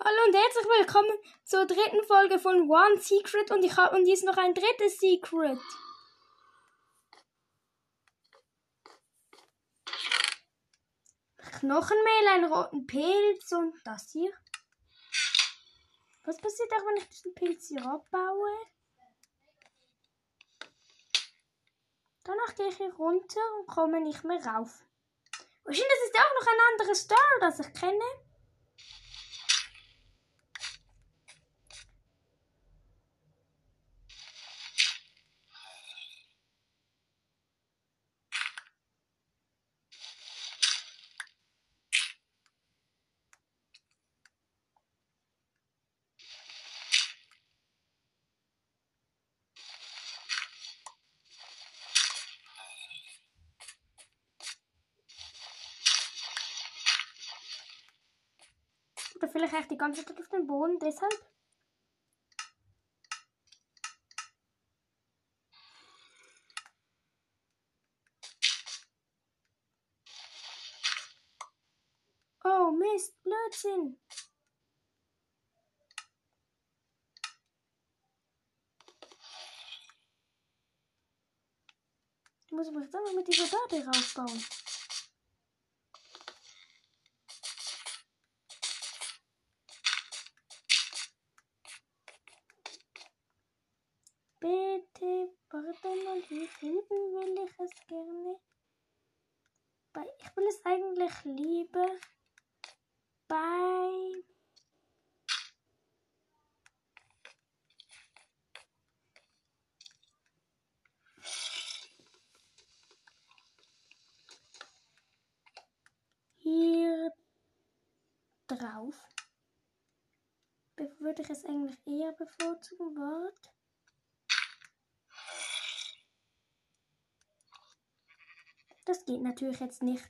Hallo und herzlich willkommen zur dritten Folge von One Secret und ich habe und hier ist noch ein drittes Secret. Knochenmehl, einen roten Pilz und das hier. Was passiert auch, wenn ich diesen Pilz hier abbaue? Danach gehe ich hier runter und komme nicht mehr rauf. Wahrscheinlich ist ja auch noch ein anderes Star, das ich kenne. Oder vielleicht echt die ganze Zeit auf dem Boden, deshalb. Oh Mist, Blödsinn. Ich muss aber jetzt einfach mit dieser Date raufbauen. Hier hinten will ich es gerne. Bei, ich will es eigentlich lieber bei. Hier drauf. Würde ich es eigentlich eher bevorzugen. Wort. Das geht natürlich jetzt nicht.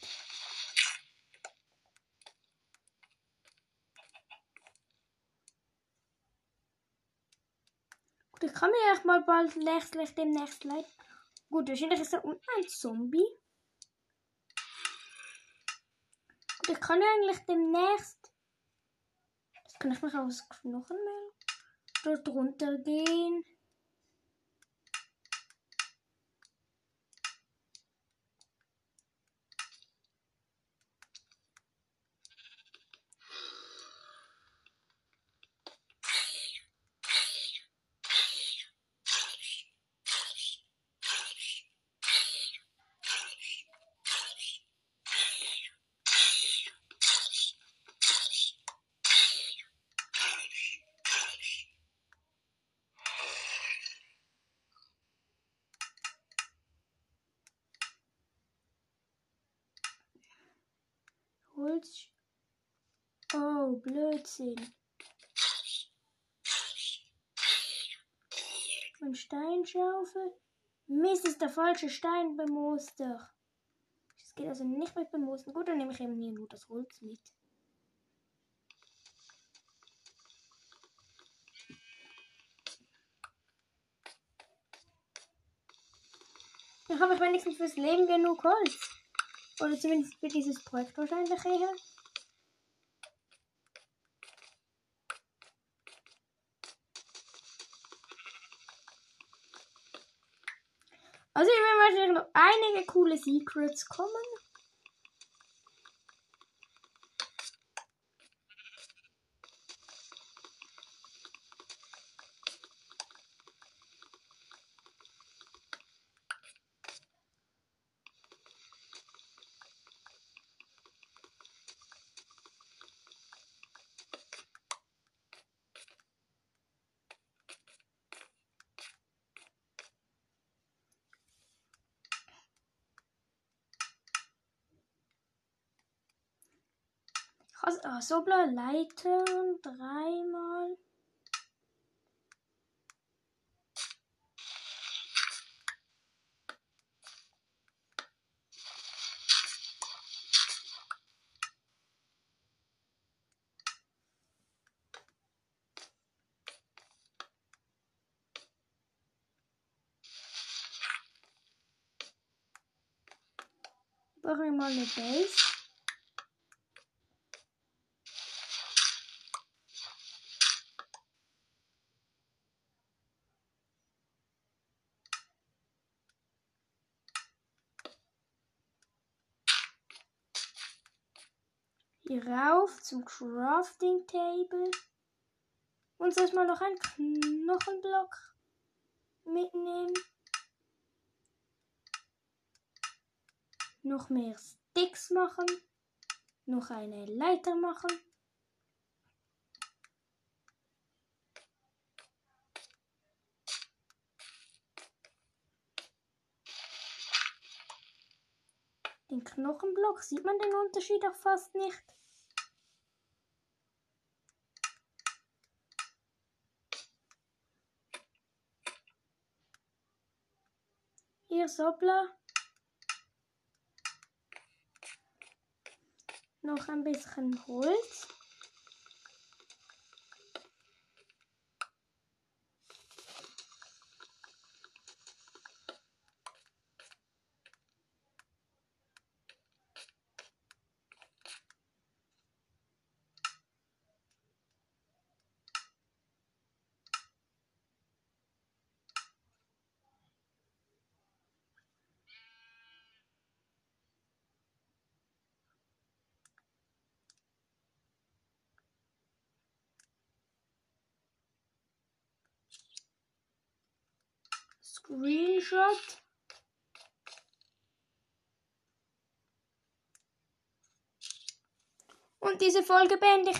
Gut, ich kann mir echt mal bald nächstlich demnächst leiten. Gut, wahrscheinlich ist da unten ein Zombie. Gut, ich kann eigentlich demnächst. Das kann ich mich aus Knochenmehl. Dort runter gehen. Holz. Oh, Blödsinn. Ein Steinschaufel. Mist, ist der falsche Stein beim Muster. Das geht also nicht mit beim Mustern. Gut, dann nehme ich eben hier nur das Holz mit. Dann habe ich wenigstens fürs Leben genug Holz. Oder zumindest für dieses Projekt wahrscheinlich eher. Also hier werden wahrscheinlich noch einige coole Secrets kommen. Also, oh, so blaue Leitern dreimal. Brauchen wir mal eine Base. Hier rauf zum Crafting Table. Und soll ich mal noch einen Knochenblock mitnehmen? Noch mehr Sticks machen. Noch eine Leiter machen. Den Knochenblock sieht man den Unterschied auch fast nicht. Hier Soppler. Noch ein bisschen Holz. Screenshot. Und diese Folge beende ich